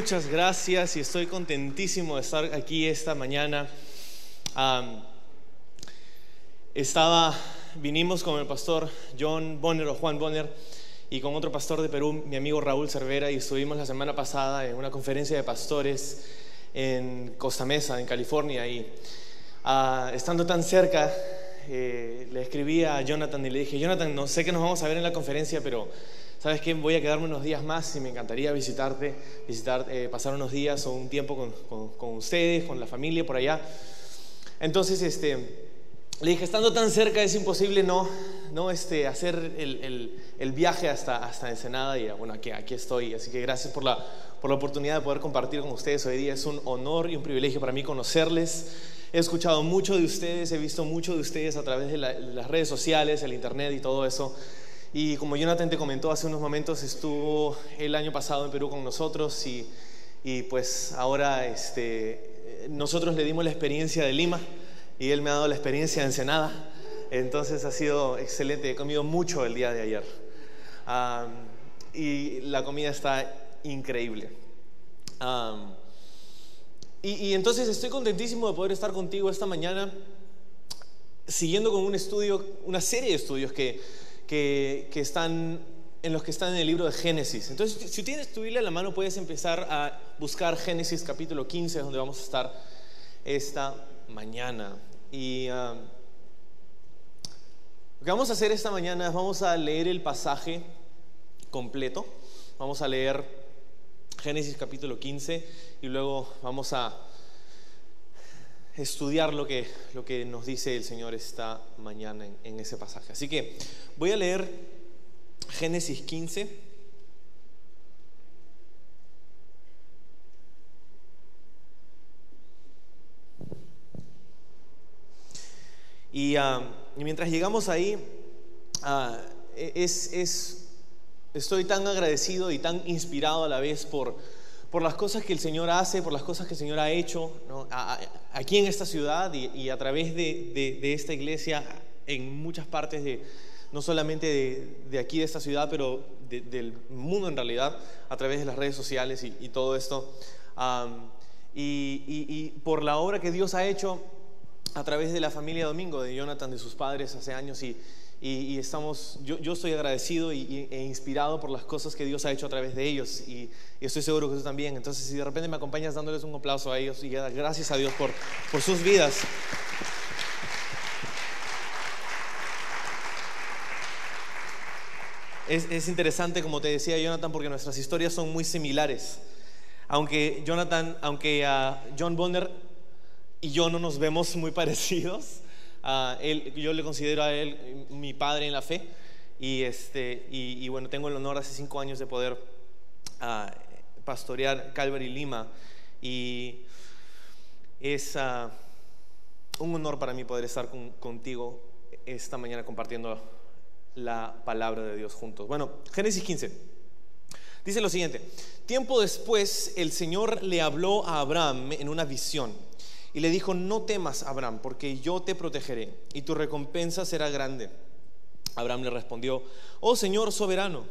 Muchas gracias y estoy contentísimo de estar aquí esta mañana. estaba, vinimos con el pastor John Bonner o Juan Bonner y con otro pastor de Perú, mi amigo Raúl Cervera, y estuvimos la semana pasada en una conferencia de pastores en Costa Mesa, en California, y ah, estando tan cerca, eh, le escribí a Jonathan y le dije, Jonathan, no sé que nos vamos a ver en la conferencia, pero ¿sabes qué? Voy a quedarme unos días más y me encantaría visitarte, visitar, eh, pasar unos días o un tiempo con, ustedes, con la familia por allá. Entonces, este, le dije, estando tan cerca es imposible no, no este, hacer el, viaje hasta, hasta Ensenada y bueno, aquí, estoy. Así que gracias por la oportunidad de poder compartir con ustedes hoy día. Es un honor y un privilegio para mí conocerles. He escuchado mucho de ustedes, he visto mucho de ustedes a través de las redes sociales, el internet y todo eso. Y como Jonathan te comentó hace unos momentos, estuvo el año pasado en Perú con nosotros y, y pues ahora este, nosotros le dimos la experiencia de Lima y él me ha dado la experiencia de Ensenada. Entonces ha sido excelente, he comido mucho el día de ayer. y la comida está increíble. y, y entonces estoy contentísimo de poder estar contigo esta mañana, siguiendo con un estudio, una serie de estudios que que, están en los que están en el libro de Génesis. Entonces, si tienes tu Biblia en la mano, puedes empezar a buscar Génesis capítulo 15, donde vamos a estar esta mañana. Y ah, lo que vamos a hacer esta mañana es vamos a leer el pasaje completo. Vamos a leer Génesis capítulo 15 y luego vamos a estudiar lo que, lo que nos dice el Señor esta mañana en, ese pasaje. Así que voy a leer Génesis 15. Ah, y, mientras llegamos ahí, ah, es, es, estoy tan agradecido y tan inspirado a la vez por, por las cosas que el Señor hace, por las cosas que el Señor ha hecho aquí en esta ciudad y, a través de, esta iglesia en muchas partes de, no solamente de, aquí de esta ciudad, pero del mundo en realidad, a través de las redes sociales y, todo esto. y, por la obra que Dios ha hecho a través de la familia Domingo, de Jonathan, de sus padres hace años y, y, estamos, yo, yo, estoy agradecido y, e inspirado por las cosas que Dios ha hecho a través de ellos y, estoy seguro que tú también. Entonces, si de repente me acompañas dándoles un aplauso a ellos y gracias a Dios por, por sus vidas. Es, es, interesante, como te decía Jonathan, porque nuestras historias son muy similares. Aunque Jonathan, aunque a John Bonner y yo no nos vemos muy parecidos, yo le considero a él mi padre en la fe y, este, bueno, tengo el honor hace cinco años de poder uh, pastorear Calvary Lima y es ah, un honor para mí poder estar contigo esta mañana compartiendo la palabra de Dios juntos. Bueno, Génesis 15. Dice lo siguiente, tiempo después el Señor le habló a Abraham en una visión y le dijo, no temas, Abraham, porque yo te protegeré y tu recompensa será grande. Abraham le respondió, oh Señor soberano,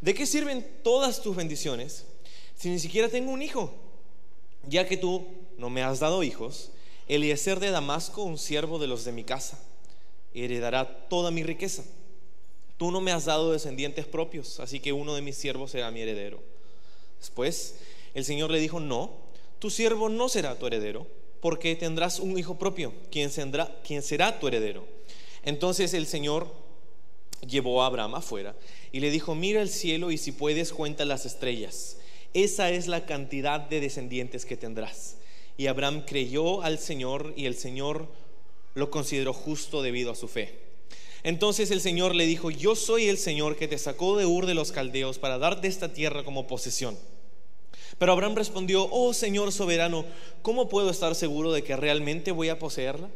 ¿de qué sirven todas tus bendiciones si ni siquiera tengo un hijo? Ya que tú no me has dado hijos, Eliezer de Damasco, un siervo de los de mi casa, heredará toda mi riqueza. Tú no me has dado descendientes propios, así que uno de mis siervos será mi heredero. Después el Señor le dijo, no, tu siervo no será tu heredero porque tendrás un hijo propio, quien, será tu heredero. Entonces el Señor llevó a Abraham afuera y le dijo, mira el cielo y si puedes cuenta las estrellas. Esa es la cantidad de descendientes que tendrás. Y Abraham creyó al Señor y el Señor lo consideró justo debido a su fe. Entonces el Señor le dijo, yo soy el Señor que te sacó de Ur de los Caldeos para darte esta tierra como posesión. Pero Abraham respondió, oh Señor soberano, ¿cómo puedo estar seguro de que realmente voy a poseerla?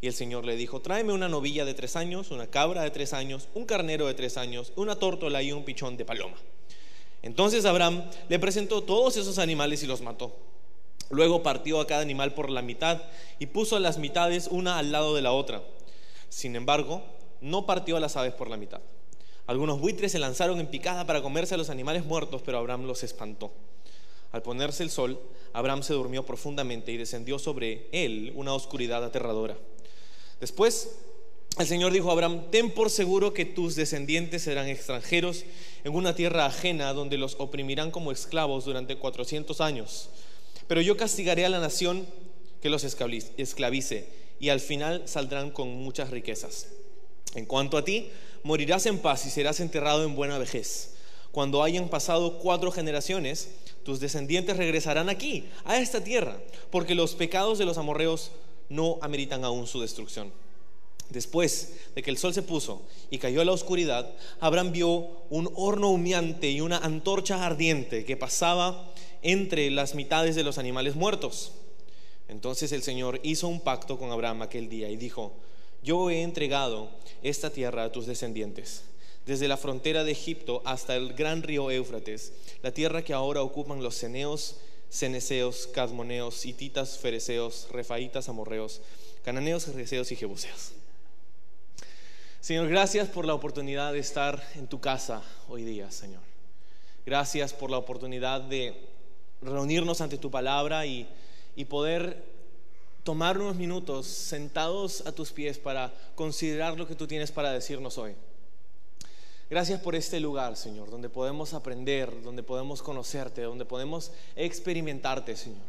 Y el Señor le dijo, tráeme una novilla de tres años, una cabra de tres años, un carnero de tres años, una tórtola y un pichón de paloma. Entonces Abraham le presentó todos esos animales y los mató. Luego partió a cada animal por la mitad y puso las mitades una al lado de la otra. Sin embargo, no partió a las aves por la mitad. Algunos buitres se lanzaron en picada para comerse a los animales muertos, pero Abraham los espantó. Al ponerse el sol, Abraham se durmió profundamente y descendió sobre él una oscuridad aterradora. Después el Señor dijo a Abraham, ten por seguro que tus descendientes serán extranjeros en una tierra ajena donde los oprimirán como esclavos durante 400 años. Pero yo castigaré a la nación que los esclavice y al final saldrán con muchas riquezas. En cuanto a ti, morirás en paz y serás enterrado en buena vejez. Cuando hayan pasado cuatro generaciones, tus descendientes regresarán aquí, a esta tierra, porque los pecados de los amorreos no ameritan aún su destrucción. Después de que el sol se puso y cayó a la oscuridad, Abraham vio un horno humeante y una antorcha ardiente que pasaba entre las mitades de los animales muertos. Entonces el Señor hizo un pacto con Abraham aquel día y dijo, yo he entregado esta tierra a tus descendientes, desde la frontera de Egipto hasta el gran río Éufrates, la tierra que ahora ocupan los ceneos, ceneseos, cadmoneos, hititas, fereceos, refaitas, amorreos, cananeos, reseos y jebuseos. Señor, gracias por la oportunidad de estar en tu casa hoy día, Señor. Gracias por la oportunidad de reunirnos ante tu palabra y, y poder tomar unos minutos sentados a tus pies para considerar lo que tú tienes para decirnos hoy. Gracias por este lugar, Señor, donde podemos aprender, donde podemos conocerte, donde podemos experimentarte, Señor.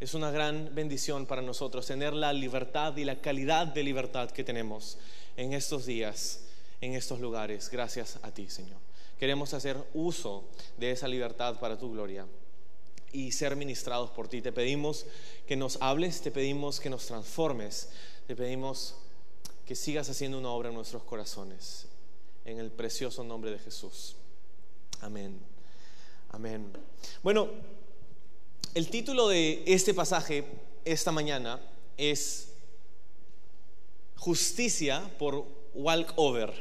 Es una gran bendición para nosotros tener la libertad y la calidad de libertad que tenemos en estos días, en estos lugares, gracias a ti, Señor. Queremos hacer uso de esa libertad para tu gloria y ser ministrados por ti. Te pedimos que nos hables, te pedimos que nos transformes, te pedimos que sigas haciendo una obra en nuestros corazones. En el precioso nombre de Jesús. Amén. Amén. Bueno, el título de este pasaje esta mañana es justicia por walkover.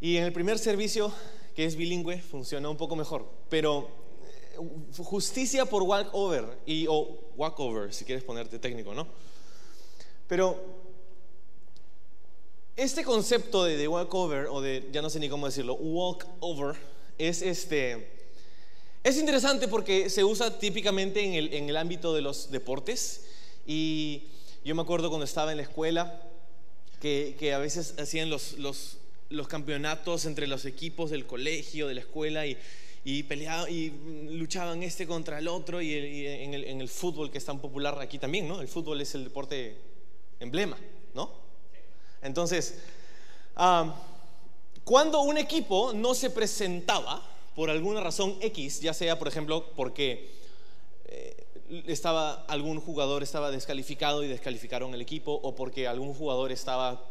Y en el primer servicio, que es bilingüe, funciona un poco mejor. Pero eh, justicia por walkover, y, o walkover, si quieres ponerte técnico, ¿no? Pero este concepto de, de walkover, o de, ya no sé ni cómo decirlo, walkover, es este... Es interesante porque se usa típicamente en el, en el ámbito de los deportes y yo me acuerdo cuando estaba en la escuela que, a veces hacían los, los, campeonatos entre los equipos del colegio, de la escuela y, y peleaban y luchaban este contra el otro y, en, el, fútbol que es tan popular aquí también, ¿no? El fútbol es el deporte emblema, ¿no? Entonces, cuando un equipo no se presentaba por alguna razón X, ya sea por ejemplo porque eh, estaba, algún jugador estaba descalificado y descalificaron el equipo, o porque algún jugador estaba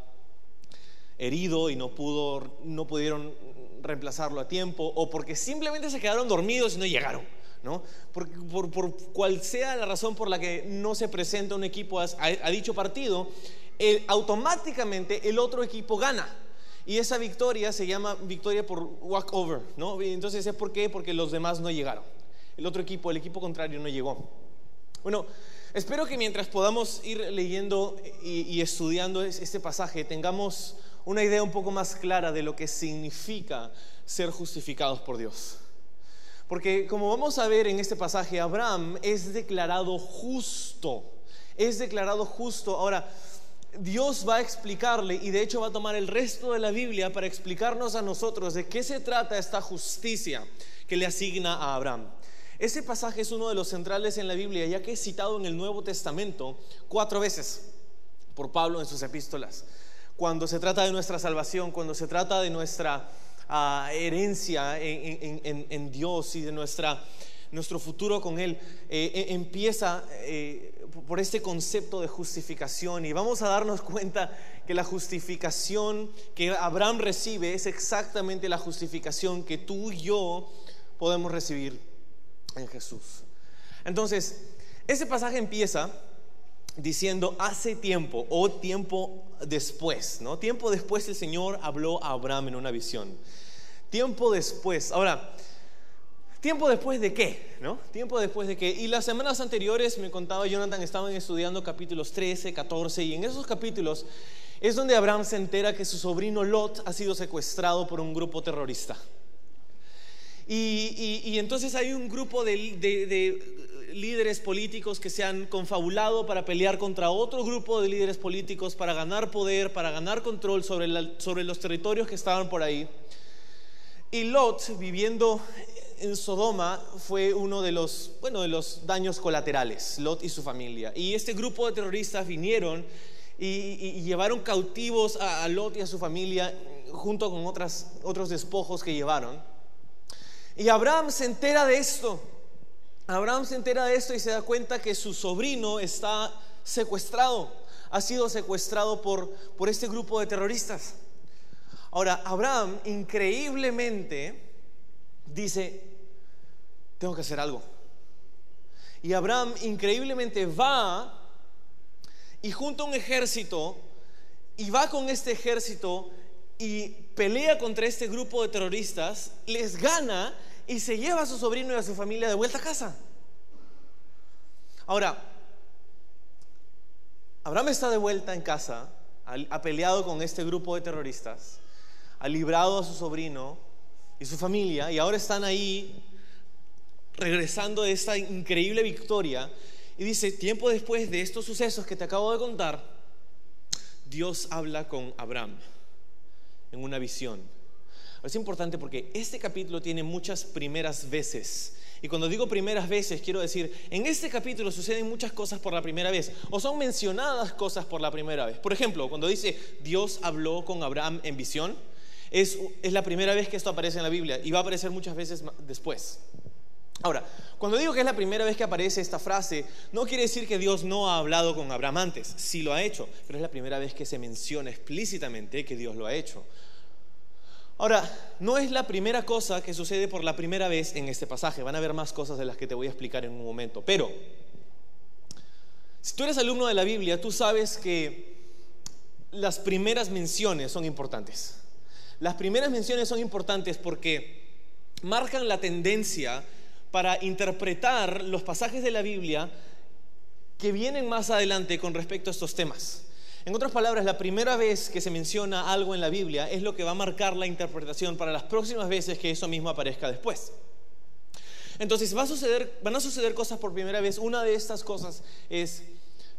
herido y no, pudo, no pudieron reemplazarlo a tiempo, o porque simplemente se quedaron dormidos y no llegaron. Por, cual sea la razón por la que no se presenta un equipo a, dicho partido, automáticamente el otro equipo gana. Y esa victoria se llama victoria por walkover, ¿no? Entonces, ¿es por qué? Porque los demás no llegaron. El otro equipo, el equipo contrario, no llegó. Bueno, espero que mientras podamos ir leyendo y, estudiando este pasaje, tengamos una idea un poco más clara de lo que significa ser justificados por Dios. Porque como vamos a ver en este pasaje, Abraham es declarado justo. Es declarado justo. Ahora, Dios va a explicarle y de hecho va a tomar el resto de la Biblia para explicarnos a nosotros de qué se trata esta justicia que le asigna a Abraham. Ese pasaje es uno de los centrales en la Biblia, ya que es citado en el Nuevo Testamento cuatro veces por Pablo en sus epístolas. Cuando se trata de nuestra salvación, cuando se trata de nuestra ah, herencia en, Dios y de nuestra, nuestro futuro con Él, eh, eh, empieza eh, por este concepto de justificación. Y vamos a darnos cuenta que la justificación que Abraham recibe es exactamente la justificación que tú y yo podemos recibir en Jesús. Entonces, ese pasaje empieza diciendo hace tiempo o tiempo después, ¿no? Tiempo después el Señor habló a Abraham en una visión. Tiempo después. Ahora, ¿tiempo después de qué? ¿No? Tiempo después de qué. Y las semanas anteriores, me contaba Jonathan, estaban estudiando capítulos 13, 14, y en esos capítulos es donde Abraham se entera que su sobrino Lot ha sido secuestrado por un grupo terrorista. Y, entonces hay un grupo de, líderes políticos que se han confabulado para pelear contra otro grupo de líderes políticos para ganar poder, para ganar control sobre, sobre los territorios que estaban por ahí. Y Lot, viviendo en Sodoma, fue uno de los, bueno, de los daños colaterales, Lot y su familia. Y este grupo de terroristas vinieron y, llevaron cautivos a, a, Lot y a su familia junto con otras, otros despojos que llevaron. Y Abraham se entera de esto. Abraham se entera de esto y se da cuenta que su sobrino está secuestrado, ha sido secuestrado por, por este grupo de terroristas. Ahora, Abraham increíblemente dice, tengo que hacer algo. Y Abraham increíblemente va y junta un ejército y va con este ejército y pelea contra este grupo de terroristas, les gana y se lleva a su sobrino y a su familia de vuelta a casa. Ahora, Abraham está de vuelta en casa, ha peleado con este grupo de terroristas, ha librado a su sobrino y su familia y ahora están ahí regresando de esta increíble victoria y dice, tiempo después de estos sucesos que te acabo de contar, Dios habla con Abraham en una visión. Es importante porque este capítulo tiene muchas primeras veces. Y cuando digo primeras veces, quiero decir, en este capítulo suceden muchas cosas por la primera vez, o son mencionadas cosas por la primera vez. Por ejemplo, cuando dice Dios habló con Abraham en visión, es, es la primera vez que esto aparece en la Biblia y va a aparecer muchas veces después. Ahora, cuando digo que es la primera vez que aparece esta frase, no quiere decir que Dios no ha hablado con Abraham antes, sí lo ha hecho, pero es la primera vez que se menciona explícitamente que Dios lo ha hecho. Ahora, no es la primera cosa que sucede por la primera vez en este pasaje, van a haber más cosas de las que te voy a explicar en un momento, pero si tú eres alumno de la Biblia, tú sabes que las primeras menciones son importantes. Las primeras menciones son importantes porque marcan la tendencia para interpretar los pasajes de la Biblia que vienen más adelante con respecto a estos temas. En otras palabras, la primera vez que se menciona algo en la Biblia es lo que va a marcar la interpretación para las próximas veces que eso mismo aparezca después. Entonces va a suceder, van a suceder cosas por primera vez. Una de estas cosas es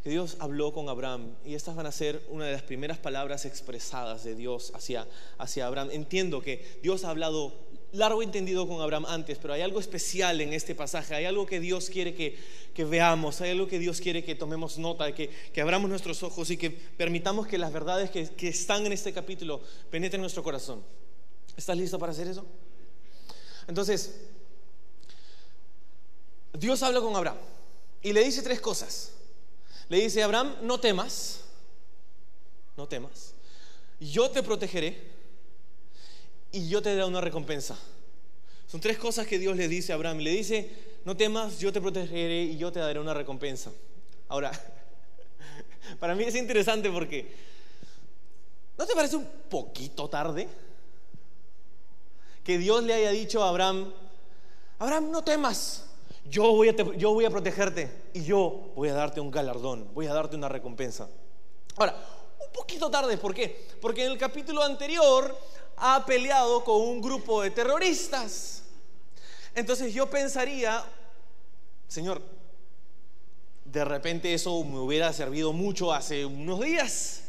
que Dios habló con Abraham y estas van a ser una de las primeras palabras expresadas de Dios hacia, hacia Abraham. Entiendo que Dios ha hablado largo entendido con Abraham antes, pero hay algo especial en este pasaje, hay algo que Dios quiere que, veamos, hay algo que Dios quiere que tomemos nota, que, que abramos nuestros ojos y que permitamos que las verdades que, que están en este capítulo penetren nuestro corazón. ¿Estás listo para hacer eso? Entonces, Dios habla con Abraham y le dice tres cosas. Le dice, Abraham, no temas, no temas, yo te protegeré y yo te daré una recompensa. Son tres cosas que Dios le dice a Abraham. Le dice, no temas, yo te protegeré y yo te daré una recompensa. Ahora, para mí es interesante porque, ¿no te parece un poquito tarde? Que Dios le haya dicho a Abraham, Abraham, no temas, yo voy, a protegerte y yo voy a darte un galardón, voy a darte una recompensa. Ahora, un poquito tarde, ¿por qué? Porque en el capítulo anterior ha peleado con un grupo de terroristas. Entonces yo pensaría, Señor, de repente eso me hubiera servido mucho hace unos días,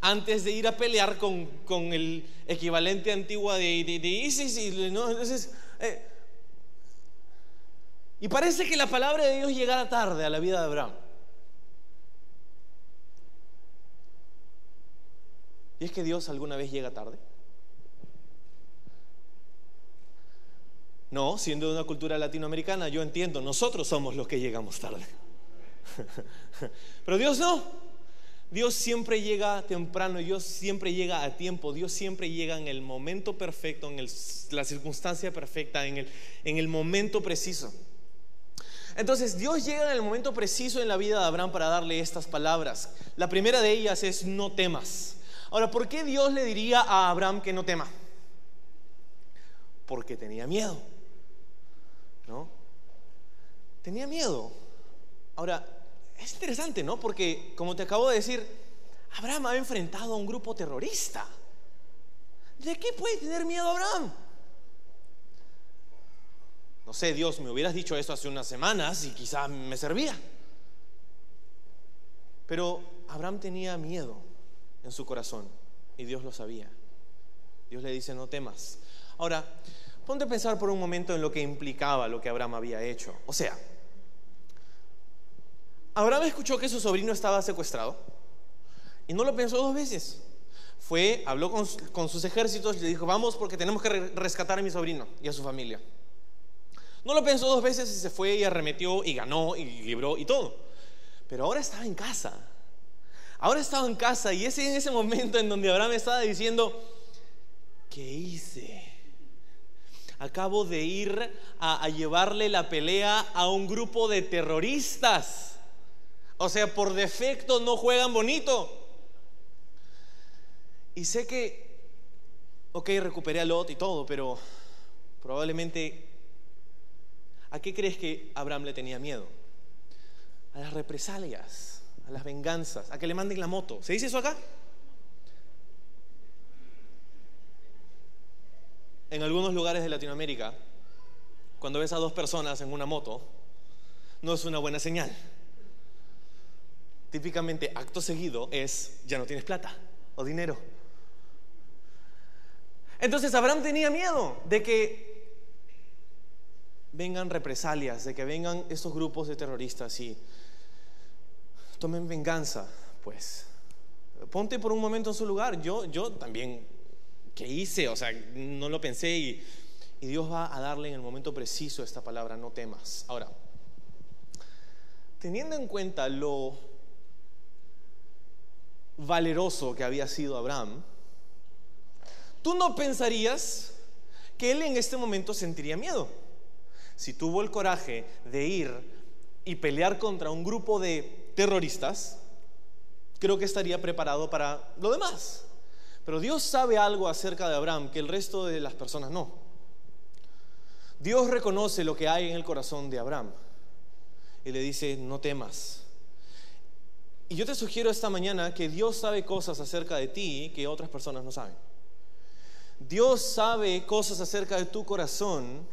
antes de ir a pelear con, el equivalente antiguo de, ISIS. Y, eh, y parece que la palabra de Dios llegara tarde a la vida de Abraham. ¿Y es que Dios alguna vez llega tarde? No, siendo de una cultura latinoamericana, yo entiendo, nosotros somos los que llegamos tarde. Pero Dios no. Dios siempre llega temprano, Dios siempre llega a tiempo, Dios siempre llega en el momento perfecto, en la circunstancia perfecta, en el, en el momento preciso. Entonces Dios llega en el momento preciso en la vida de Abraham para darle estas palabras. La primera de ellas es no temas. Ahora, ¿por qué Dios le diría a Abraham que no tema? Porque tenía miedo. Tenía miedo. Ahora, es interesante, ¿no? Porque, como te acabo de decir, Abraham ha enfrentado a un grupo terrorista. ¿De qué puede tener miedo Abraham? no sé, Dios, me hubieras dicho eso hace unas semanas y quizá me servía. Pero Abraham tenía miedo en su corazón y Dios lo sabía. Dios le dice, no temas. Ahora, ponte a pensar por un momento en lo que implicaba lo que Abraham había hecho. O sea, Abraham escuchó que su sobrino estaba secuestrado y no lo pensó dos veces. Fue, habló con, sus ejércitos y le dijo, vamos porque tenemos que rescatar a mi sobrino y a su familia. No lo pensó dos veces y se fue y arremetió y ganó y libró y todo. Pero ahora estaba en casa. Ahora estaba en casa y es en ese momento en donde Abraham estaba diciendo, ¿qué hice? Acabo de ir a llevarle la pelea a un grupo de terroristas. O sea, por defecto no juegan bonito. Y sé que, ok, recuperé a Lot y todo, pero probablemente, ¿a qué crees que Abraham le tenía miedo? A las represalias, a las venganzas, a que le manden la moto. ¿Se dice eso acá? En algunos lugares de Latinoamérica, cuando ves a dos personas en una moto, no es una buena señal típicamente acto seguido es, ya no tienes plata o dinero. Entonces Abraham tenía miedo de que vengan represalias, de que vengan estos grupos de terroristas y tomen venganza. Pues ponte por un momento en su lugar. Yo, yo también, ¿qué hice? O sea, no lo pensé y, y Dios va a darle en el momento preciso esta palabra, no temas. Ahora, teniendo en cuenta lo valeroso que había sido Abraham, tú no pensarías que él en este momento sentiría miedo. Si tuvo el coraje de ir y pelear contra un grupo de terroristas, creo que estaría preparado para lo demás. Pero Dios sabe algo acerca de Abraham que el resto de las personas no. Dios reconoce lo que hay en el corazón de Abraham y le dice, no temas, y yo te sugiero esta mañana que Dios sabe cosas acerca de ti que otras personas no saben. Dios sabe cosas acerca de tu corazón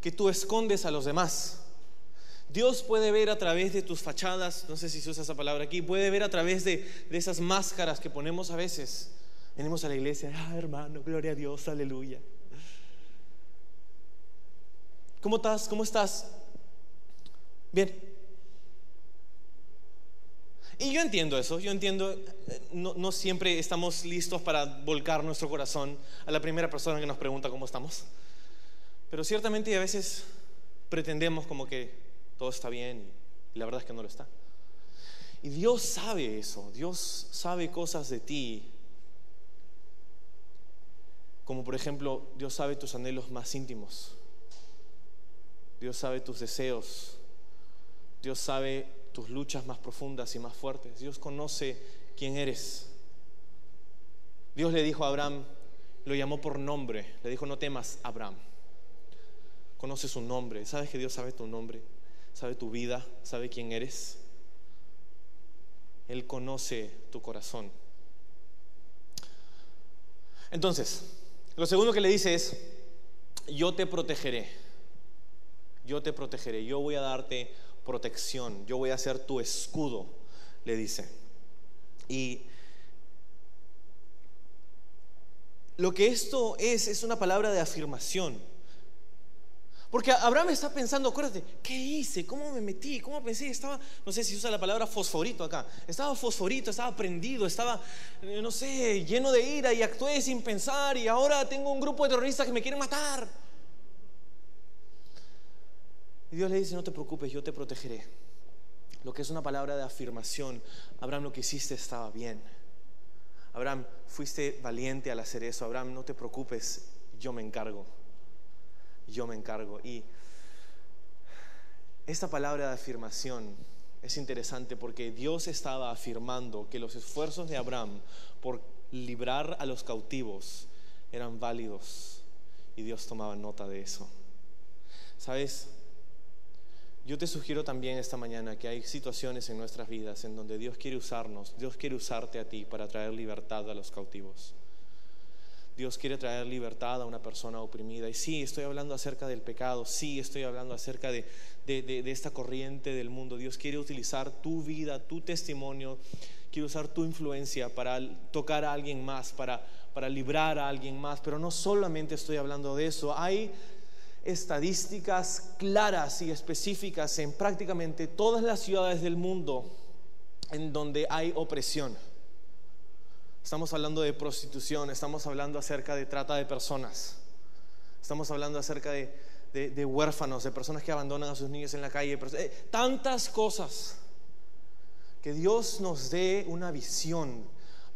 que tú escondes a los demás. Dios puede ver a través de tus fachadas, no sé si se usa esa palabra aquí, puede ver a través de, de esas máscaras que ponemos a veces. Venimos a la iglesia, ah, hermano, gloria a Dios, aleluya. ¿Cómo estás? ¿Cómo estás? Bien. Y yo entiendo eso, yo entiendo, eh, no, siempre estamos listos para volcar nuestro corazón a la primera persona que nos pregunta cómo estamos. Pero ciertamente a veces pretendemos como que todo está bien y la verdad es que no lo está. Y Dios sabe eso, Dios sabe cosas de ti. Como por ejemplo, Dios sabe tus anhelos más íntimos. Dios sabe tus deseos. Dios sabe tus luchas más profundas y más fuertes. Dios conoce quién eres. Dios le dijo a Abraham, lo llamó por nombre, le dijo, no temas, Abraham. Conoce su nombre, sabes que Dios sabe tu nombre, sabe tu vida, sabe quién eres. Él conoce tu corazón. Entonces, lo segundo que le dice es, yo te protegeré, yo te protegeré, yo voy a darte protección, yo voy a ser tu escudo, le dice. Y lo que esto es, es una palabra de afirmación. Porque Abraham está pensando, acuérdate, ¿qué hice? ¿Cómo me metí? ¿Cómo pensé? Estaba, no sé si usa la palabra fosforito acá. Estaba fosforito, estaba prendido, estaba, eh, no sé, lleno de ira y actué sin pensar y ahora tengo un grupo de terroristas que me quieren matar. Y Dios le dice, no te preocupes, yo te protegeré. Lo que es una palabra de afirmación. Abraham, lo que hiciste estaba bien. Abraham, fuiste valiente al hacer eso. Abraham, no te preocupes, yo me encargo. Yo me encargo. Y esta palabra de afirmación es interesante porque Dios estaba afirmando que los esfuerzos de Abraham por librar a los cautivos eran válidos y Dios tomaba nota de eso. ¿Sabes? Yo te sugiero también esta mañana que hay situaciones en nuestras vidas en donde Dios quiere usarnos, Dios quiere usarte a ti para traer libertad a los cautivos. Dios quiere traer libertad a una persona oprimida. Y sí, estoy hablando acerca del pecado, sí, estoy hablando acerca de, esta corriente del mundo. Dios quiere utilizar tu vida, tu testimonio, quiere usar tu influencia para tocar a alguien más, para, para librar a alguien más. Pero no solamente estoy hablando de eso, hay estadísticas claras y específicas en prácticamente todas las ciudades del mundo en donde hay opresión. Estamos hablando de prostitución, estamos hablando acerca de trata de personas, estamos hablando acerca de, huérfanos, de personas que abandonan a sus niños en la calle, eh, tantas cosas. Que Dios nos dé una visión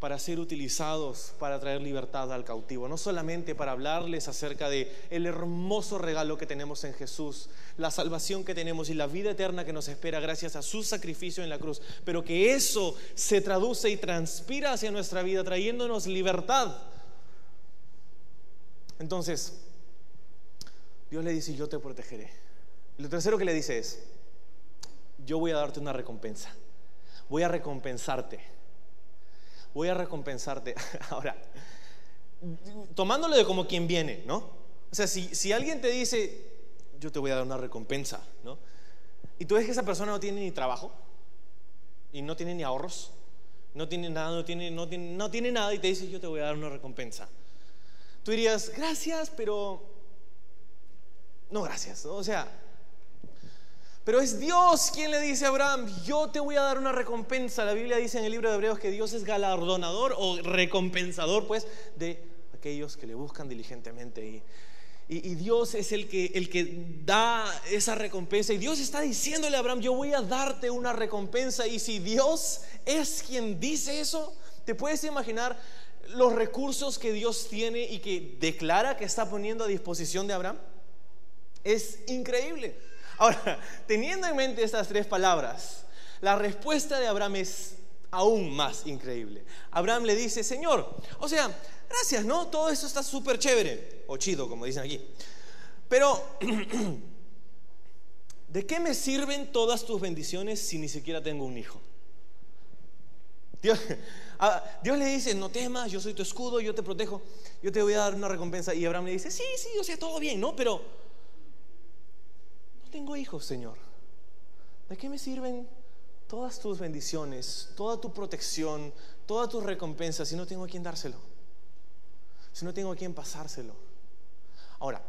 para ser utilizados para traer libertad al cautivo, no solamente para hablarles acerca de el hermoso regalo que tenemos en Jesús, la salvación que tenemos y la vida eterna que nos espera gracias a su sacrificio en la cruz, pero que eso se traduce y transpira hacia nuestra vida trayéndonos libertad. Entonces, Dios le dice, "Yo te protegeré." Lo tercero que le dice es, "Yo voy a darte una recompensa. Voy a recompensarte." Voy a recompensarte. Ahora, tomándolo de como quien viene, ¿no? O sea, si, si alguien te dice, yo te voy a dar una recompensa, ¿no? Y tú ves que esa persona no tiene ni trabajo, y no tiene ni ahorros, no tiene nada, no tiene, no tiene, no tiene nada, y te dice, yo te voy a dar una recompensa. Tú dirías, gracias, pero no gracias. O sea, pero es Dios quien le dice a Abraham, yo te voy a dar una recompensa. La Biblia dice en el libro de Hebreos que Dios es galardonador o recompensador, pues, de aquellos que le buscan diligentemente. Y, y, Dios es el que, el que da esa recompensa. Y Dios está diciéndole a Abraham, yo voy a darte una recompensa. Y si Dios es quien dice eso, ¿te puedes imaginar los recursos que Dios tiene y que declara que está poniendo a disposición de Abraham? Es increíble. Ahora, teniendo en mente estas tres palabras, la respuesta de Abraham es aún más increíble. Abraham le dice, Señor, o sea, gracias, ¿no? Todo eso está súper chévere, o chido, como dicen aquí. Pero, ¿de qué me sirven todas tus bendiciones si ni siquiera tengo un hijo? Dios, Dios, le dice, no temas, yo soy tu escudo, yo te protejo, yo te voy a dar una recompensa. Y Abraham le dice, sí, sí, o sea, todo bien, ¿no? Pero tengo hijos, Señor. ¿De qué me sirven todas tus bendiciones, toda tu protección, todas tus recompensas si no tengo a quién dárselo? Si no tengo a quién pasárselo. Ahora,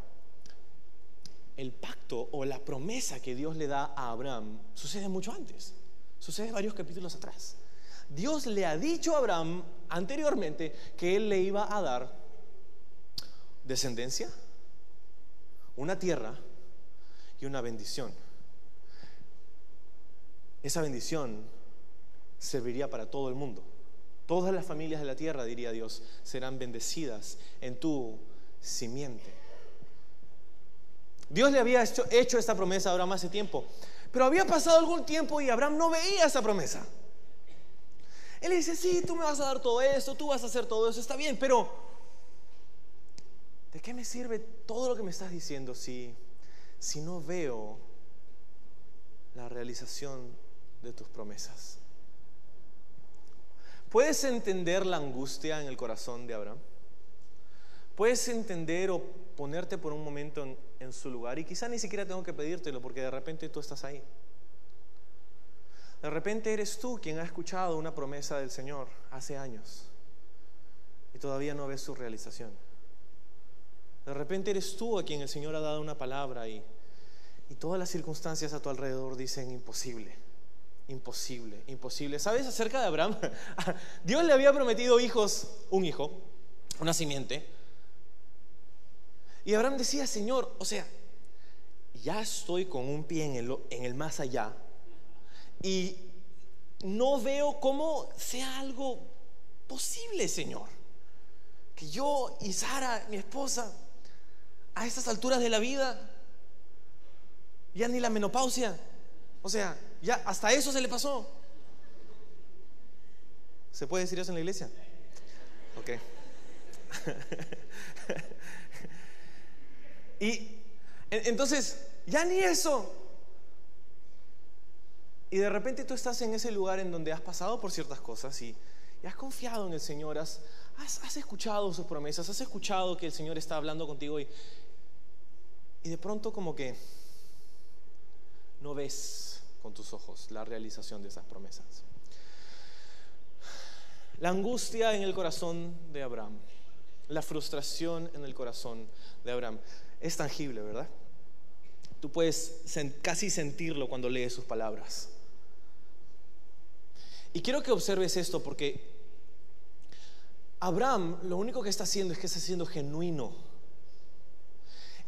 el pacto o la promesa que Dios le da a Abraham sucede mucho antes, sucede varios capítulos atrás. Dios le ha dicho a Abraham anteriormente que él le iba a dar descendencia, una tierra y una bendición. Esa bendición serviría para todo el mundo. Todas las familias de la tierra, diría Dios, serán bendecidas en tu simiente. Dios le había hecho, esta promesa a Abraham hace tiempo, pero había pasado algún tiempo y Abraham no veía esa promesa. Él le dice, sí, tú me vas a dar todo esto, tú vas a hacer todo eso, está bien, pero ¿de qué me sirve todo lo que me estás diciendo si si no veo la realización de tus promesas? ¿Puedes entender la angustia en el corazón de Abraham? ¿Puedes entender o ponerte por un momento en, su lugar? Y quizá ni siquiera tengo que pedírtelo porque de repente tú estás ahí. De repente eres tú quien ha escuchado una promesa del Señor hace años y todavía no ves su realización. De repente eres tú a quien el Señor ha dado una palabra y, y todas las circunstancias a tu alrededor dicen imposible, imposible, imposible. ¿Sabes acerca de Abraham? Dios le había prometido hijos, un hijo, una simiente. Y Abraham decía, Señor, o sea, ya estoy con un pie en el, en el más allá y no veo cómo sea algo posible, Señor. Que yo y Sara, mi esposa, a estas alturas de la vida, ya ni la menopausia, o sea, ya hasta eso se le pasó. ¿Se puede decir eso en la iglesia? Ok. y entonces, ya ni eso. Y de repente tú estás en ese lugar en donde has pasado por ciertas cosas y, has confiado en el Señor, has, has, escuchado sus promesas, has escuchado que el Señor está hablando contigo y, y de pronto como que no ves con tus ojos la realización de esas promesas. La angustia en el corazón de Abraham, la frustración en el corazón de Abraham, es tangible, ¿verdad? Tú puedes casi sentirlo cuando lees sus palabras. Y quiero que observes esto porque Abraham lo único que está haciendo es que está siendo genuino.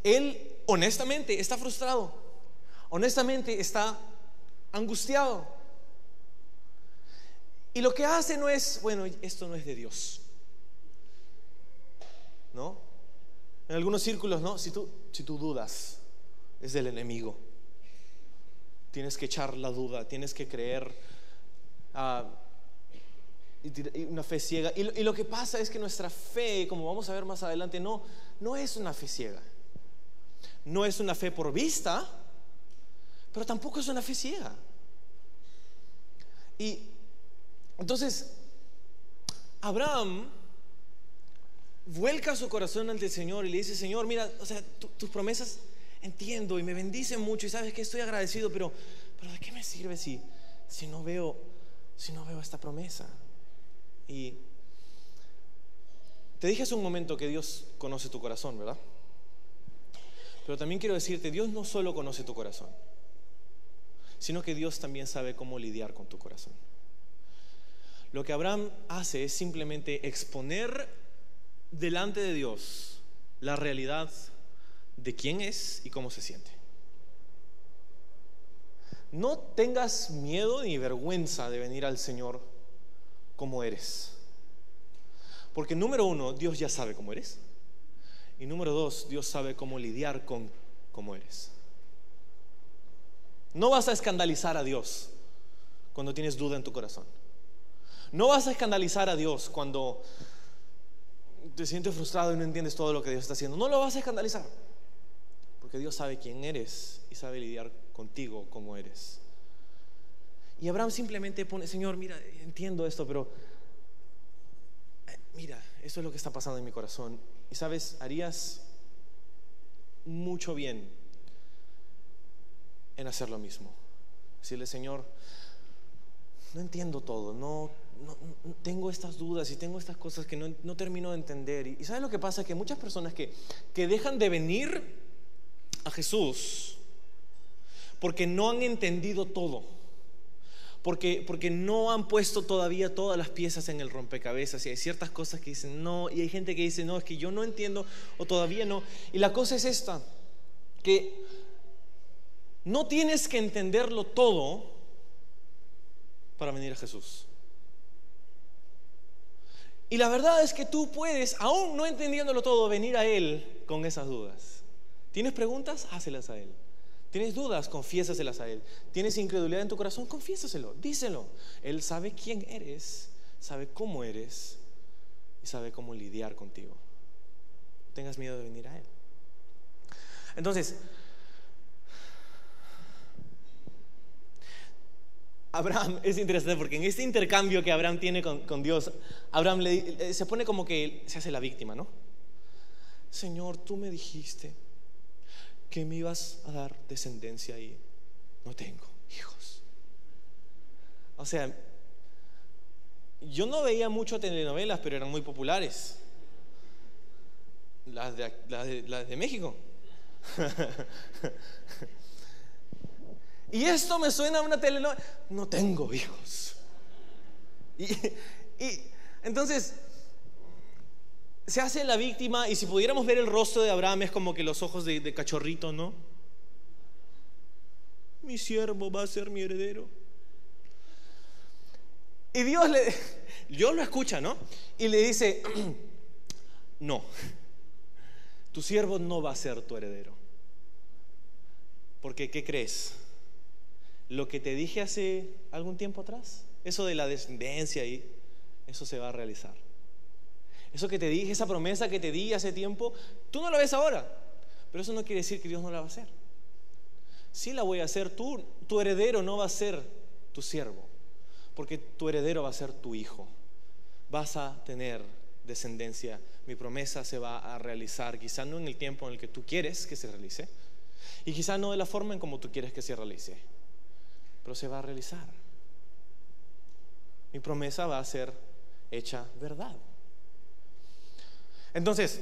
Él honestamente está frustrado, honestamente está angustiado. Y lo que hace no es, bueno, esto no es de Dios. ¿No? En algunos círculos, ¿no? Si tú, si tú dudas, es del enemigo. Tienes que echar la duda, tienes que creer uh, una fe ciega. Y, y, lo que pasa es que nuestra fe, como vamos a ver más adelante, no, no es una fe ciega. No es una fe por vista, pero tampoco es una fe ciega. Y entonces, Abraham vuelca su corazón ante el Señor y le dice, Señor, mira, o sea, tus promesas entiendo y me bendicen mucho y sabes que estoy agradecido, pero, pero ¿de qué me sirve si, si, no veo, si no veo esta promesa? Y te dije hace un momento que Dios conoce tu corazón, ¿verdad? Pero también quiero decirte, Dios no solo conoce tu corazón, sino que Dios también sabe cómo lidiar con tu corazón. Lo que Abraham hace es simplemente exponer delante de Dios la realidad de quién es y cómo se siente. No tengas miedo ni vergüenza de venir al Señor como eres. Porque número uno, Dios ya sabe cómo eres. Y número Dios sabe cómo lidiar con cómo eres. No vas a escandalizar a Dios cuando tienes duda en tu corazón. No vas a escandalizar a Dios cuando te sientes frustrado y no entiendes todo lo que Dios está haciendo. No lo vas a escandalizar. Porque Dios sabe quién eres y sabe lidiar contigo como eres. Y Abraham simplemente pone, Señor, mira, entiendo esto, pero eh, mira, eso es lo que está pasando en mi corazón. Y sabes, harías mucho bien en hacer lo mismo. Decirle, Señor, no entiendo todo, no, tengo estas dudas y tengo estas cosas que no, termino de entender. Y, ¿sabes lo que pasa? Que muchas personas que, que dejan de venir a Jesús porque no han entendido todo. Porque, porque no han puesto todavía todas las piezas en el rompecabezas y hay ciertas cosas que dicen no y hay gente que dice no, es que yo no entiendo o todavía no. Y la cosa es esta, que no tienes que entenderlo todo para venir a Jesús. Y la verdad es que tú puedes, aún no entendiéndolo todo, venir a Él con esas dudas. ¿Tienes preguntas? Hácelas a Él. ¿Tienes dudas? Confiésaselas a Él. ¿Tienes incredulidad en tu corazón? Confiésaselo, díselo. Él sabe quién eres, sabe cómo eres y sabe cómo lidiar contigo. No tengas miedo de venir a Él. Entonces, Abraham es interesante porque en este intercambio que Abraham tiene con, Dios, Abraham le, se pone como que se hace la víctima, ¿no? Señor, tú me dijiste que me ibas a dar descendencia y no tengo hijos. O sea, yo no veía mucho telenovelas, pero eran muy populares. Las de, las de, México. y esto me suena a una telenovela. No tengo hijos. Y, y entonces, se hace la víctima y si pudiéramos ver el rostro de Abraham es como que los ojos de, cachorrito, ¿no? Mi siervo va a ser mi heredero. Y Dios le, Dios lo escucha, ¿no? Y le dice, no, tu siervo no va a ser tu heredero. Porque, ¿qué crees? Lo que te dije hace algún tiempo atrás, eso de la descendencia y eso se va a realizar. Eso que te dije, esa promesa que te di hace tiempo, tú no la ves ahora. Pero eso no quiere decir que Dios no la va a hacer. Sí la voy a hacer, tú, tu heredero no va a ser tu siervo, porque tu heredero va a ser tu hijo. Vas a tener descendencia, mi promesa se va a realizar, quizá no en el tiempo en el que tú quieres que se realice, y quizá no de la forma en como tú quieres que se realice, pero se va a realizar. Mi promesa va a ser hecha verdad. Entonces,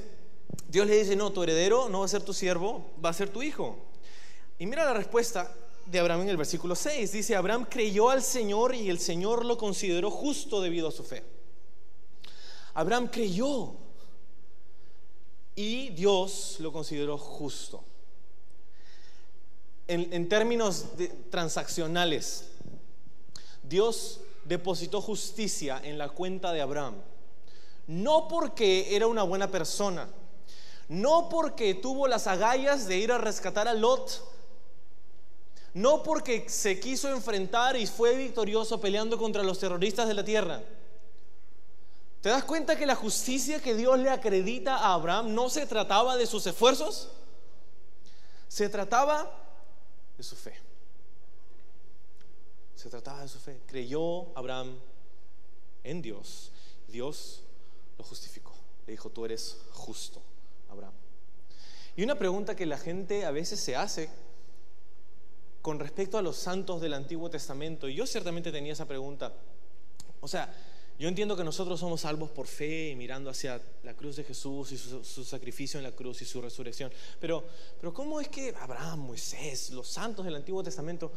Dios le dice, no, tu heredero no va a ser tu siervo, va a ser tu hijo. Y mira la respuesta de Abraham en el versículo 6. Dice, Abraham creyó al Señor y el Señor lo consideró justo debido a su fe. Abraham creyó y Dios lo consideró justo. En, términos transaccionales, Dios depositó justicia en la cuenta de Abraham. No porque era una buena persona, no porque tuvo las agallas de ir a rescatar a Lot, no porque se quiso enfrentar y fue victorioso peleando contra los terroristas de la tierra. ¿Te das cuenta que la justicia que Dios le acredita a Abraham no se trataba de sus esfuerzos? Se trataba de su fe. Se trataba de su fe. Creyó Abraham en Dios. Dios lo justificó. Le dijo, tú eres justo, Abraham. Y una pregunta que la gente a veces se hace con respecto a los santos del Antiguo Testamento, y yo ciertamente tenía esa pregunta, o sea, yo entiendo que nosotros somos salvos por fe y mirando hacia la cruz de Jesús y su, sacrificio en la cruz y su resurrección, pero, pero ¿cómo es que Abraham, Moisés, los santos del Antiguo Testamento,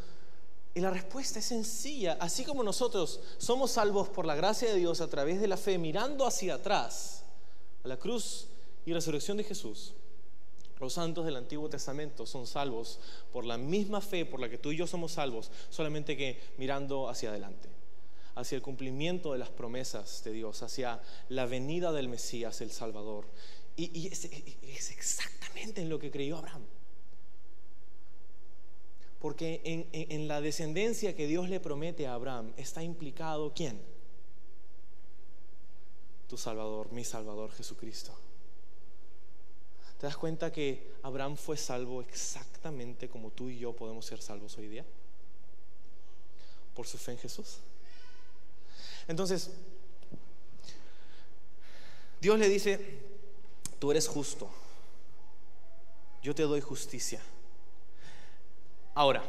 y la respuesta es sencilla, así como nosotros somos salvos por la gracia de Dios a través de la fe, mirando hacia atrás a la cruz y resurrección de Jesús, los santos del Antiguo Testamento son salvos por la misma fe por la que tú y yo somos salvos, solamente que mirando hacia adelante, hacia el cumplimiento de las promesas de Dios, hacia la venida del Mesías, el Salvador. Y, es, exactamente en lo que creyó Abraham. Porque en, la descendencia que Dios le promete a Abraham está implicado ¿quién? Tu Salvador, mi Salvador Jesucristo. ¿Te das cuenta que Abraham fue salvo exactamente como tú y yo podemos ser salvos hoy día? Por su fe en Jesús. Entonces, Dios le dice, tú eres justo, yo te doy justicia. Ahora,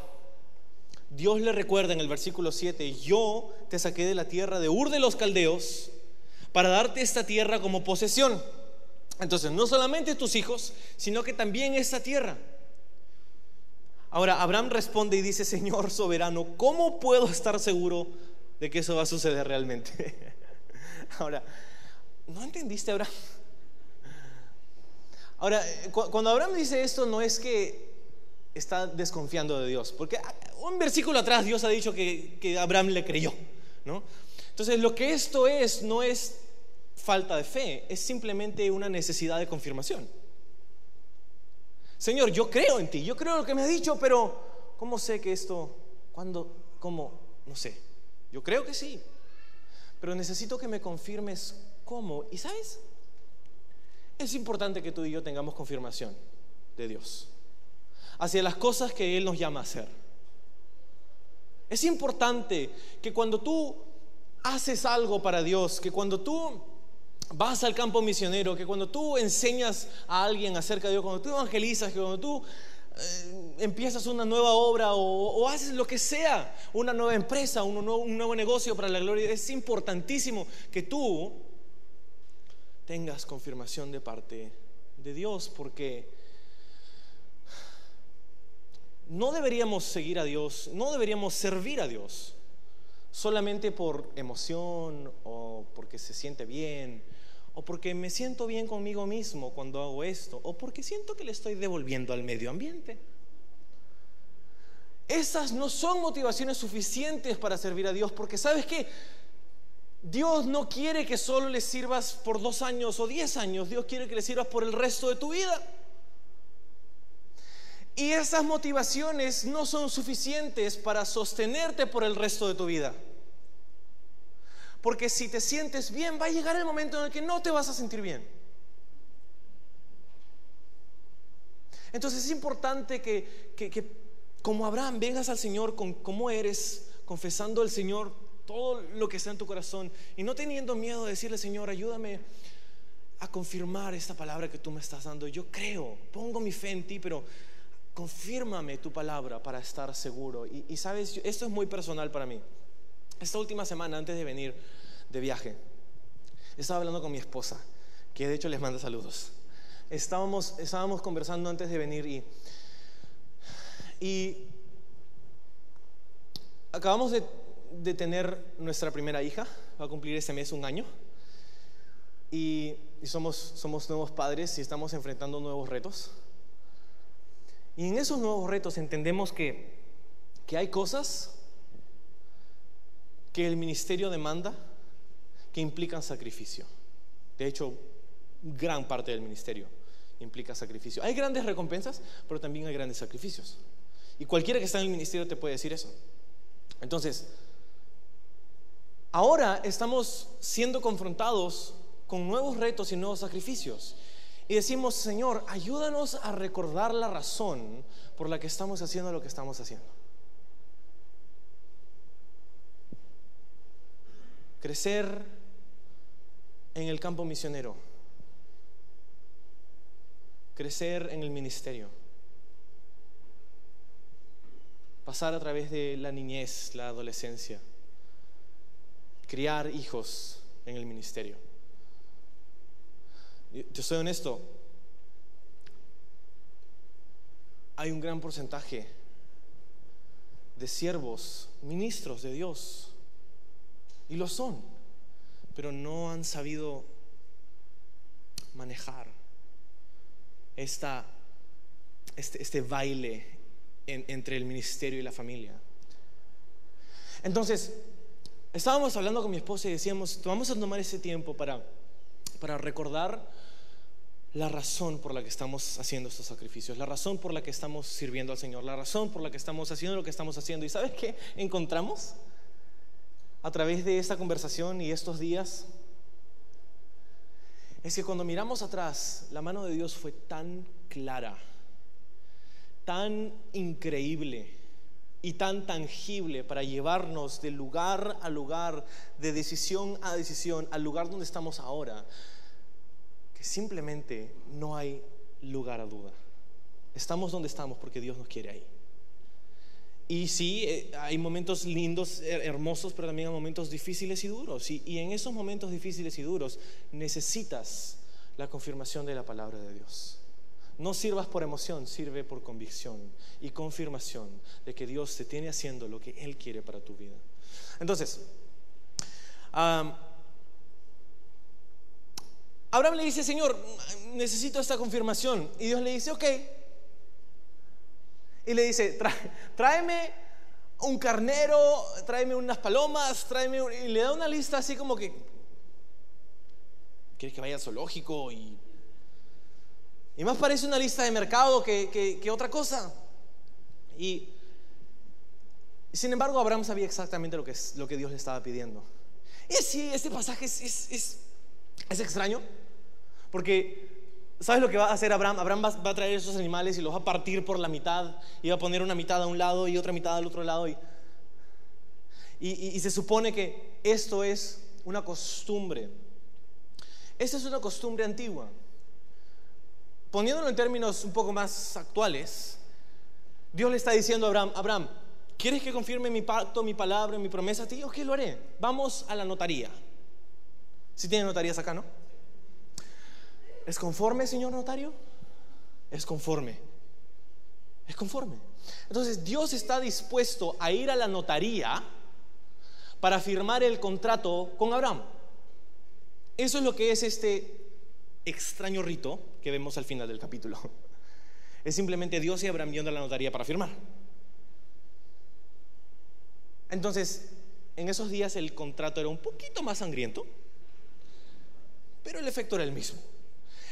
Dios le recuerda en el versículo 7, yo te saqué de la tierra de Ur de los Caldeos para darte esta tierra como posesión. Entonces, no solamente tus hijos, sino que también esta tierra. Ahora, Abraham responde y dice, Señor soberano, ¿cómo puedo estar seguro de que eso va a suceder realmente? Ahora, ¿no entendiste, Abraham? Ahora, cuando Abraham dice esto, no es que está desconfiando de Dios, porque un versículo atrás Dios ha dicho que, que Abraham le creyó, ¿no? Entonces, lo que esto es, no es falta de fe, es simplemente una necesidad de confirmación. Señor, yo creo en ti, yo creo lo que me has dicho, pero ¿cómo sé que esto, cuándo, cómo? No sé. Yo creo que sí, pero necesito que me confirmes cómo. ¿Y sabes? Es importante que tú y yo tengamos confirmación de Dios hacia las cosas que Él nos llama a hacer. Es importante que cuando tú haces algo para Dios, que cuando tú vas al campo misionero, que cuando tú enseñas a alguien acerca de Dios, cuando tú evangelizas, que cuando tú eh, empiezas una nueva obra o, haces lo que sea, una nueva empresa, un nuevo, un nuevo negocio para la gloria, es importantísimo que tú tengas confirmación de parte de Dios, porque no deberíamos seguir a Dios, no deberíamos servir a Dios solamente por emoción o porque se siente bien o porque me siento bien conmigo mismo cuando hago esto, o porque siento que le estoy devolviendo al medio ambiente. Esas no son motivaciones suficientes para servir a Dios, porque sabes que Dios no quiere que solo le sirvas por dos años o diez años, Dios quiere que le sirvas por el resto de tu vida. Y esas motivaciones no son suficientes para sostenerte por el resto de tu vida. Porque si te sientes bien, va a llegar el momento en el que no te vas a sentir bien. Entonces es importante que, como Abraham vengas al Señor con cómo eres, confesando al Señor todo lo que está en tu corazón y no teniendo miedo de decirle, Señor, ayúdame a confirmar esta palabra que tú me estás dando. Yo creo, pongo mi fe en ti, pero confírmame tu palabra para estar seguro. Y, sabes, esto es muy personal para mí. Esta última semana, antes de venir de viaje, estaba hablando con mi esposa, que de hecho les manda saludos. Estábamos, estábamos conversando antes de venir y, acabamos de, de tener nuestra primera hija, va a cumplir este mes un año. Y, y somos, somos nuevos padres y estamos enfrentando nuevos retos. Y en esos nuevos retos entendemos que, que hay cosas que el ministerio demanda que implican sacrificio. De hecho, gran parte del ministerio implica sacrificio. Hay grandes recompensas, pero también hay grandes sacrificios. Y cualquiera que está en el ministerio te puede decir eso. Entonces, ahora estamos siendo confrontados con nuevos retos y nuevos sacrificios. Y decimos, Señor, ayúdanos a recordar la razón por la que estamos haciendo lo que estamos haciendo. Crecer en el campo misionero. Crecer en el ministerio. Pasar a través de la niñez, la adolescencia. Criar hijos en el ministerio. Yo soy honesto, hay un gran porcentaje de siervos, ministros de Dios, y lo son, pero no han sabido manejar esta, este, este baile entre el ministerio y la familia. Entonces, estábamos hablando con mi esposa y decíamos, vamos a tomar ese tiempo para, para recordar la razón por la que estamos haciendo estos sacrificios, la razón por la que estamos sirviendo al Señor, la razón por la que estamos haciendo lo que estamos haciendo. ¿Y sabes qué encontramos a través de esta conversación y estos días? Es que cuando miramos atrás, la mano de Dios fue tan clara, tan increíble y tan tangible para llevarnos de lugar a lugar, de decisión a decisión, al lugar donde estamos ahora simplemente no hay lugar a duda. Estamos donde estamos porque Dios nos quiere ahí. Y sí, eh, hay momentos lindos, hermosos, pero también hay momentos difíciles y duros. Y, y en esos momentos difíciles y duros necesitas la confirmación de la palabra de Dios. No sirvas por emoción, sirve por convicción y confirmación de que Dios te tiene haciendo lo que Él quiere para tu vida. Entonces, Abraham le dice, Señor, necesito esta confirmación. Y Dios le dice, ok. Y le dice, tráeme un carnero, tráeme unas palomas, tráeme... Y le da una lista así como que... ¿Quieres que vaya al zoológico? Y, y más parece una lista de mercado que, otra cosa. Y, sin embargo, Abraham sabía exactamente lo que, lo que Dios le estaba pidiendo. Y sí, este pasaje es, es extraño. Porque, ¿sabes lo que va a hacer Abraham? Abraham va, a traer esos animales y los va a partir por la mitad y va a poner una mitad a un lado y otra mitad al otro lado. Y, y, se supone que esto es una costumbre. Esta es una costumbre antigua. Poniéndolo en términos un poco más actuales, Dios le está diciendo a Abraham, Abraham, ¿quieres que confirme mi pacto, mi palabra, mi promesa a ti? Ok, lo haré. Vamos a la notaría. Si tienen notarías acá, ¿no? ¿Es conforme, señor notario? Es conforme. Es conforme. Entonces Dios está dispuesto a ir a la notaría para firmar el contrato con Abraham. Eso es lo que es este extraño rito que vemos al final del capítulo. Es simplemente Dios y Abraham yendo a la notaría para firmar. Entonces, en esos días el contrato era un poquito más sangriento, pero el efecto era el mismo.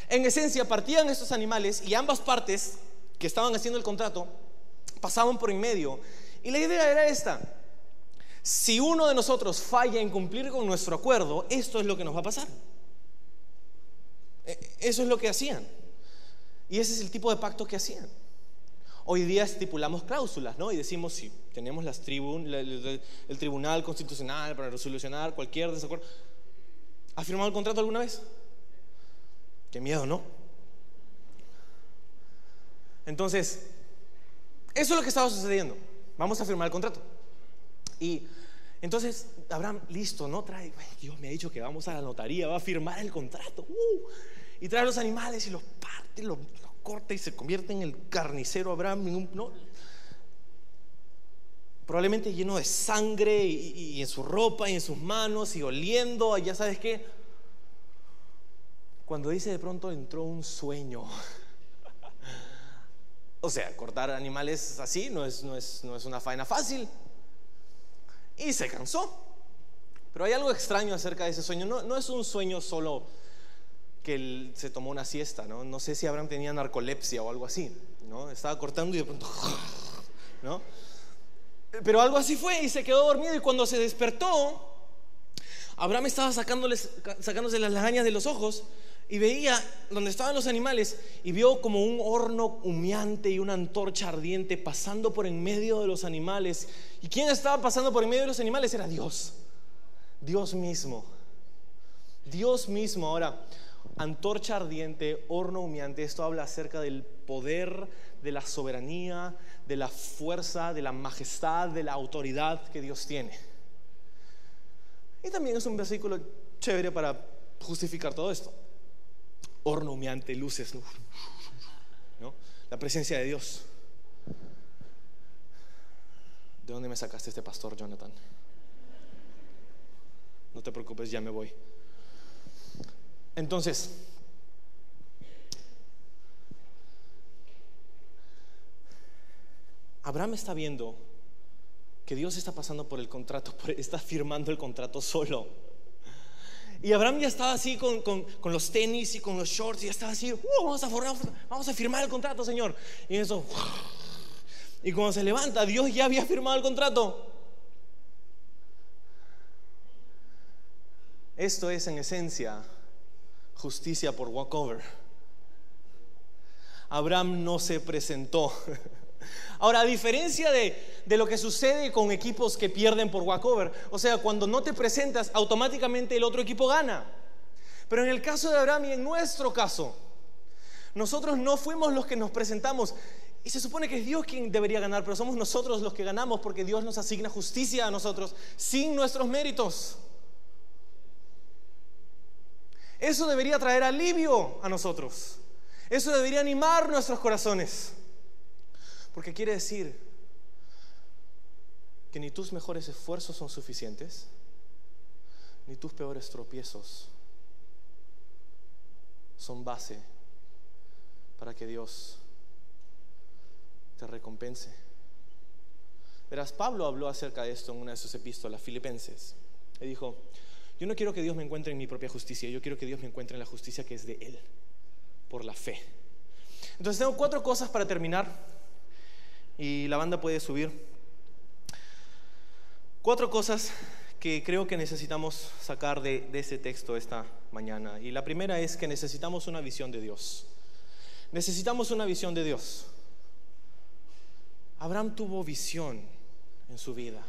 En esencia, partían estos animales y ambas partes que estaban haciendo el contrato pasaban por en medio. Y la idea era esta. Si uno de nosotros falla en cumplir con nuestro acuerdo, esto es lo que nos va a pasar. E, eso es lo que hacían. Y ese es el tipo de pacto que hacían. Hoy día estipulamos cláusulas, ¿no? Y decimos, si tenemos las el, el Tribunal Constitucional para resolucionar cualquier desacuerdo. ¿Ha firmado el contrato alguna vez? Qué miedo, ¿no? Entonces, eso es lo que estaba sucediendo. Vamos a firmar el contrato. Y entonces, Abraham, listo, ¿no? Trae, Dios me ha dicho que vamos a la notaría, va a firmar el contrato. Uh, y trae los animales y los parte, los, corta y se convierte en el carnicero Abraham. ¿no? Probablemente lleno de sangre y, en su ropa y en sus manos y oliendo, ya sabes qué. Cuando dice de pronto entró un sueño. o sea, cortar animales así no es, no es, no es una faena fácil y se cansó. Pero hay algo extraño acerca de ese sueño. No, no es un sueño solo que se tomó una siesta, ¿no? No sé si Abraham tenía narcolepsia o algo así, ¿no? Estaba cortando y de pronto, ¿no? Pero algo así fue y se quedó dormido y cuando se despertó, Abraham estaba sacándoles, sacándose las lagañas de los ojos y veía donde estaban los animales y vio como un horno humeante y una antorcha ardiente pasando por en medio de los animales. ¿Y quién estaba pasando por en medio de los animales? Era Dios. Dios mismo. Dios mismo. Ahora, antorcha ardiente, horno humeante, esto habla acerca del poder, de la soberanía, de la fuerza, de la majestad, de la autoridad que Dios tiene. Y también es un versículo chévere para justificar todo esto horno humeante, luces, ¿no? La presencia de Dios. ¿De dónde me sacaste este pastor, Jonathan? No te preocupes, ya me voy. Entonces, Abraham está viendo que Dios está pasando por el contrato, está firmando el contrato solo. Y Abraham ya estaba así con, los tenis y con los shorts, y ya estaba así, uh, vamos, a vamos a firmar el contrato, Señor. Y eso, y cuando se levanta, Dios ya había firmado el contrato. Esto es en esencia justicia por walkover. Abraham no se presentó. Ahora, a diferencia de, lo que sucede con equipos que pierden por walkover, o sea, cuando no te presentas, automáticamente el otro equipo gana. Pero en el caso de Abraham y en nuestro caso, nosotros no fuimos los que nos presentamos. Y se supone que es Dios quien debería ganar, pero somos nosotros los que ganamos porque Dios nos asigna justicia a nosotros sin nuestros méritos. Eso debería traer alivio a nosotros. Eso debería animar nuestros corazones. Porque quiere decir que ni tus mejores esfuerzos son suficientes, ni tus peores tropiezos son base para que Dios te recompense. Verás, Pablo habló acerca de esto en una de sus epístolas, Filipenses. Le dijo, yo no quiero que Dios me encuentre en mi propia justicia, yo quiero que Dios me encuentre en la justicia que es de Él, por la fe. Entonces tengo cuatro cosas para terminar y la banda puede subir. Cuatro cosas que creo que necesitamos sacar de, de ese texto esta mañana. Y la primera es que necesitamos una visión de Dios. Necesitamos una visión de Dios. Abraham tuvo visión en su vida.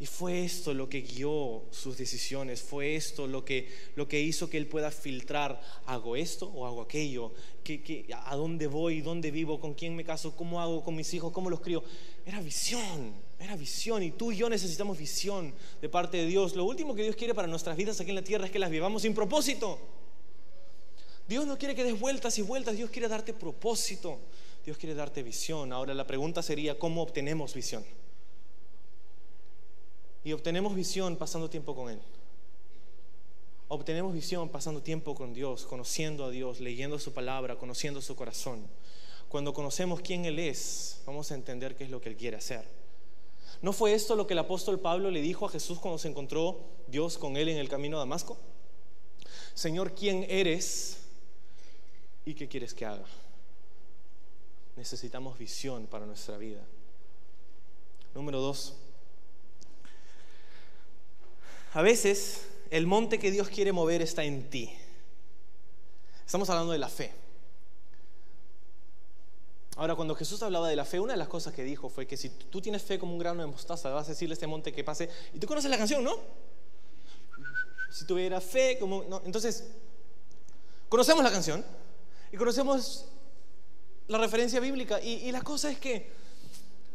Y fue esto lo que guió sus decisiones, fue esto lo que, lo que hizo que él pueda filtrar, hago esto o hago aquello, ¿Qué, a dónde voy, dónde vivo, con quién me caso, cómo hago con mis hijos, cómo los crío. Era visión, era visión y tú y yo necesitamos visión de parte de Dios. Lo último que Dios quiere para nuestras vidas aquí en la tierra es que las vivamos sin propósito. Dios no quiere que des vueltas y vueltas, Dios quiere darte propósito, Dios quiere darte visión. Ahora la pregunta sería, ¿cómo obtenemos visión? Y obtenemos visión pasando tiempo con Él. Obtenemos visión pasando tiempo con Dios, conociendo a Dios, leyendo su palabra, conociendo su corazón. Cuando conocemos quién Él es, vamos a entender qué es lo que Él quiere hacer. ¿No fue esto lo que el apóstol Pablo le dijo a Jesús cuando se encontró Dios con Él en el camino a Damasco? Señor, ¿quién eres y qué quieres que haga? Necesitamos visión para nuestra vida. Número dos, a veces el monte que Dios quiere mover está en ti. Estamos hablando de la fe. Ahora, cuando Jesús hablaba de la fe, una de las cosas que dijo fue que si tú tienes fe como un grano de mostaza, vas a decirle a este monte que pase. Y tú conoces la canción, ¿no? Si tuviera fe como... Entonces, Conocemos la canción y conocemos la referencia bíblica y, la cosa es que,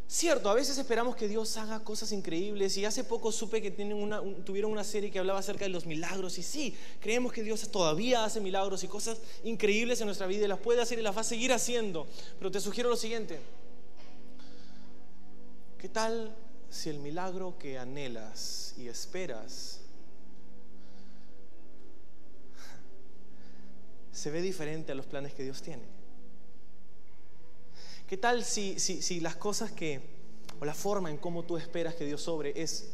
cierto, a veces esperamos que Dios haga cosas increíbles y hace poco supe que tienen una, tuvieron una serie que hablaba acerca de los milagros y sí, creemos que Dios todavía hace milagros y cosas increíbles en nuestra vida y las puede hacer y las va a seguir haciendo, pero te sugiero lo siguiente, ¿qué tal si el milagro que anhelas y esperas se ve diferente a los planes que Dios tiene. ¿Qué tal si, si, las cosas que, o la forma en cómo tú esperas que Dios sobre es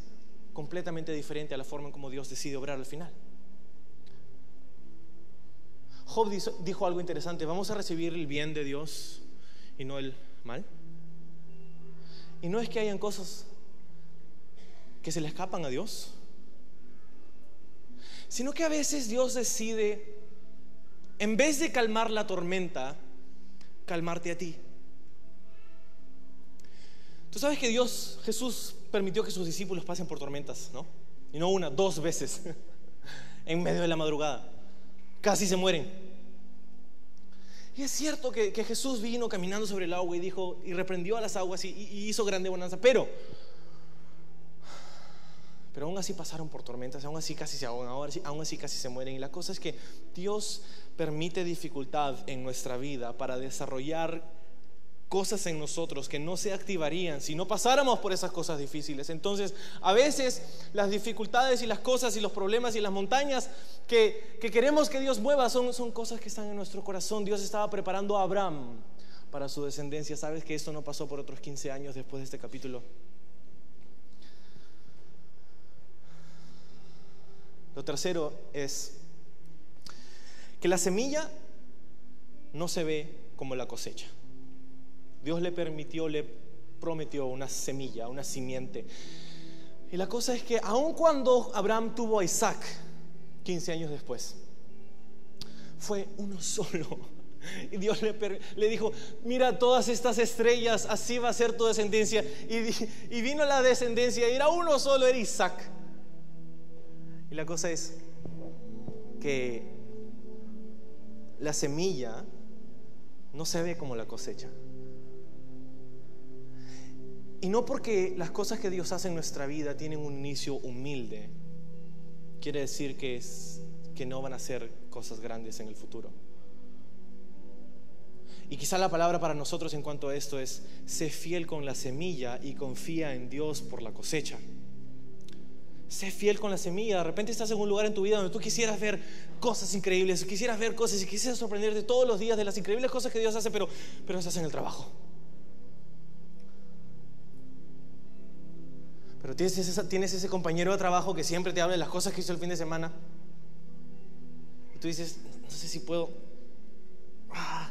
completamente diferente a la forma en cómo Dios decide obrar al final? Job dijo algo interesante, vamos a recibir el bien de Dios y no el mal. Y no es que hayan cosas que se le escapan a Dios, sino que a veces Dios decide en vez de calmar la tormenta, calmarte a ti. Tú sabes que Dios, Jesús, permitió que sus discípulos pasen por tormentas, ¿no? Y no una, dos veces, en medio de la madrugada. Casi se mueren. Y es cierto que, Jesús vino caminando sobre el agua y dijo, y reprendió a las aguas y, y hizo grande bonanza, pero pero aún así pasaron por tormentas, aún así casi se ahogan, aún así casi se mueren. Y la cosa es que Dios permite dificultad en nuestra vida para desarrollar cosas en nosotros que no se activarían si no pasáramos por esas cosas difíciles. Entonces, a veces las dificultades y las cosas y los problemas y las montañas que, queremos que Dios mueva son, son cosas que están en nuestro corazón. Dios estaba preparando a Abraham para su descendencia. ¿Sabes que esto no pasó por otros 15 años después de este capítulo? Lo tercero es que la semilla no se ve como la cosecha. Dios le permitió, le prometió una semilla, una simiente. Y la cosa es que aun cuando Abraham tuvo a Isaac 15 años después, fue uno solo. Y Dios le, le, dijo, mira todas estas estrellas, así va a ser tu descendencia. Y, y vino la descendencia, y era uno solo, era Isaac. Y la cosa es que la semilla no se ve como la cosecha. Y no porque las cosas que Dios hace en nuestra vida tienen un inicio humilde, quiere decir que, es, que no van a ser cosas grandes en el futuro. Y quizá la palabra para nosotros en cuanto a esto es, sé fiel con la semilla y confía en Dios por la cosecha. Sé fiel con la semilla. De repente estás en un lugar en tu vida donde tú quisieras ver cosas increíbles, quisieras ver cosas y quisieras sorprenderte todos los días de las increíbles cosas que Dios hace, pero, pero estás en el trabajo. Pero tienes, ese compañero de trabajo que siempre te habla de las cosas que hizo el fin de semana. Y tú dices, no sé si puedo. Ah.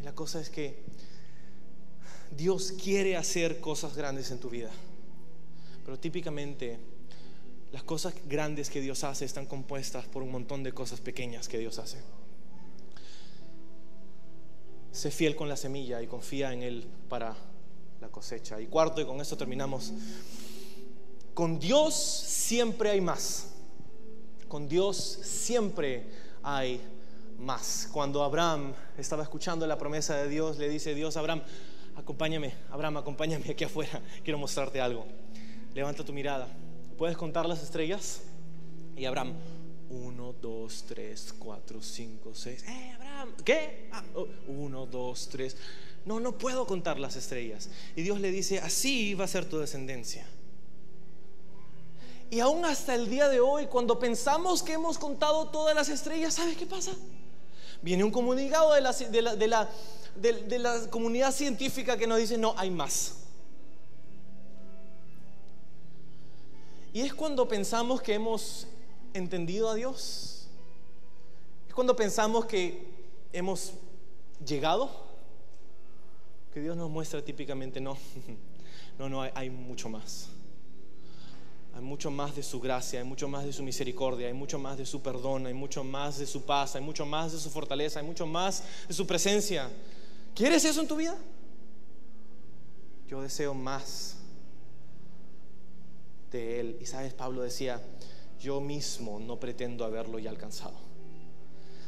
Y la cosa es que Dios quiere hacer cosas grandes en tu vida. Pero típicamente las cosas grandes que Dios hace están compuestas por un montón de cosas pequeñas que Dios hace. Sé fiel con la semilla y confía en Él para la cosecha. Y cuarto, y con esto terminamos, con Dios siempre hay más. Con Dios siempre hay más. Cuando Abraham estaba escuchando la promesa de Dios, le dice Dios Abraham, acompáñame, Abraham, acompáñame aquí afuera, quiero mostrarte algo. Levanta tu mirada. ¿Puedes contar las estrellas? Y Abraham, uno, dos, tres, cuatro, cinco, seis. ¡Eh, Abraham! ¿Qué? Ah, oh, uno, dos, tres. No, no puedo contar las estrellas. Y Dios le dice, así va a ser tu descendencia. Y aún hasta el día de hoy, cuando pensamos que hemos contado todas las estrellas, ¿sabes qué pasa? Viene un comunicado de la, de la de, la comunidad científica que nos dice, no, hay más. Y es cuando pensamos que hemos entendido a Dios. Es cuando pensamos que hemos llegado. Que Dios nos muestra típicamente, no, no, no, hay, hay, mucho más. Hay mucho más de su gracia, hay mucho más de su misericordia, hay mucho más de su perdón, hay mucho más de su paz, hay mucho más de su fortaleza, hay mucho más de su presencia. ¿Quieres eso en tu vida? Yo deseo más de Él. Y sabes, Pablo decía yo mismo no pretendo haberlo ya alcanzado,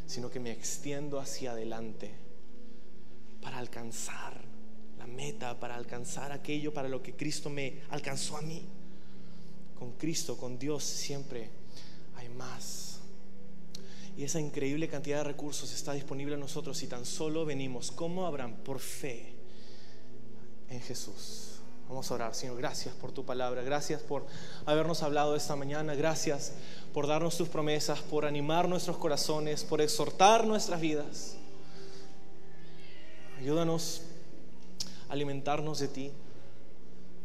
sino que me extiendo hacia adelante para alcanzar la meta, para alcanzar aquello para lo que Cristo me alcanzó a mí. Con Cristo, con Dios siempre hay más. Y esa increíble cantidad de recursos está disponible a nosotros si tan solo venimos como Abraham por fe en Jesús. Vamos a orar, Señor, gracias por tu palabra, gracias por habernos hablado esta mañana, gracias por darnos tus promesas, por animar nuestros corazones, por exhortar nuestras vidas. Ayúdanos a alimentarnos de ti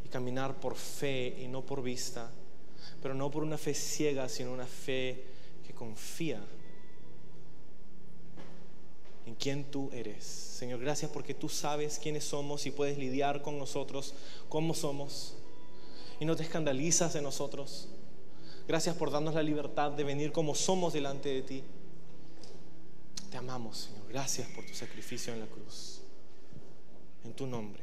y caminar por fe y no por vista, pero no por una fe ciega, sino una fe que confía en quién tú eres. Señor, gracias porque tú sabes quiénes somos y puedes lidiar con nosotros como somos y no te escandalizas de nosotros. Gracias por darnos la libertad de venir como somos delante de ti. Te amamos, Señor. Gracias por tu sacrificio en la cruz. En tu nombre.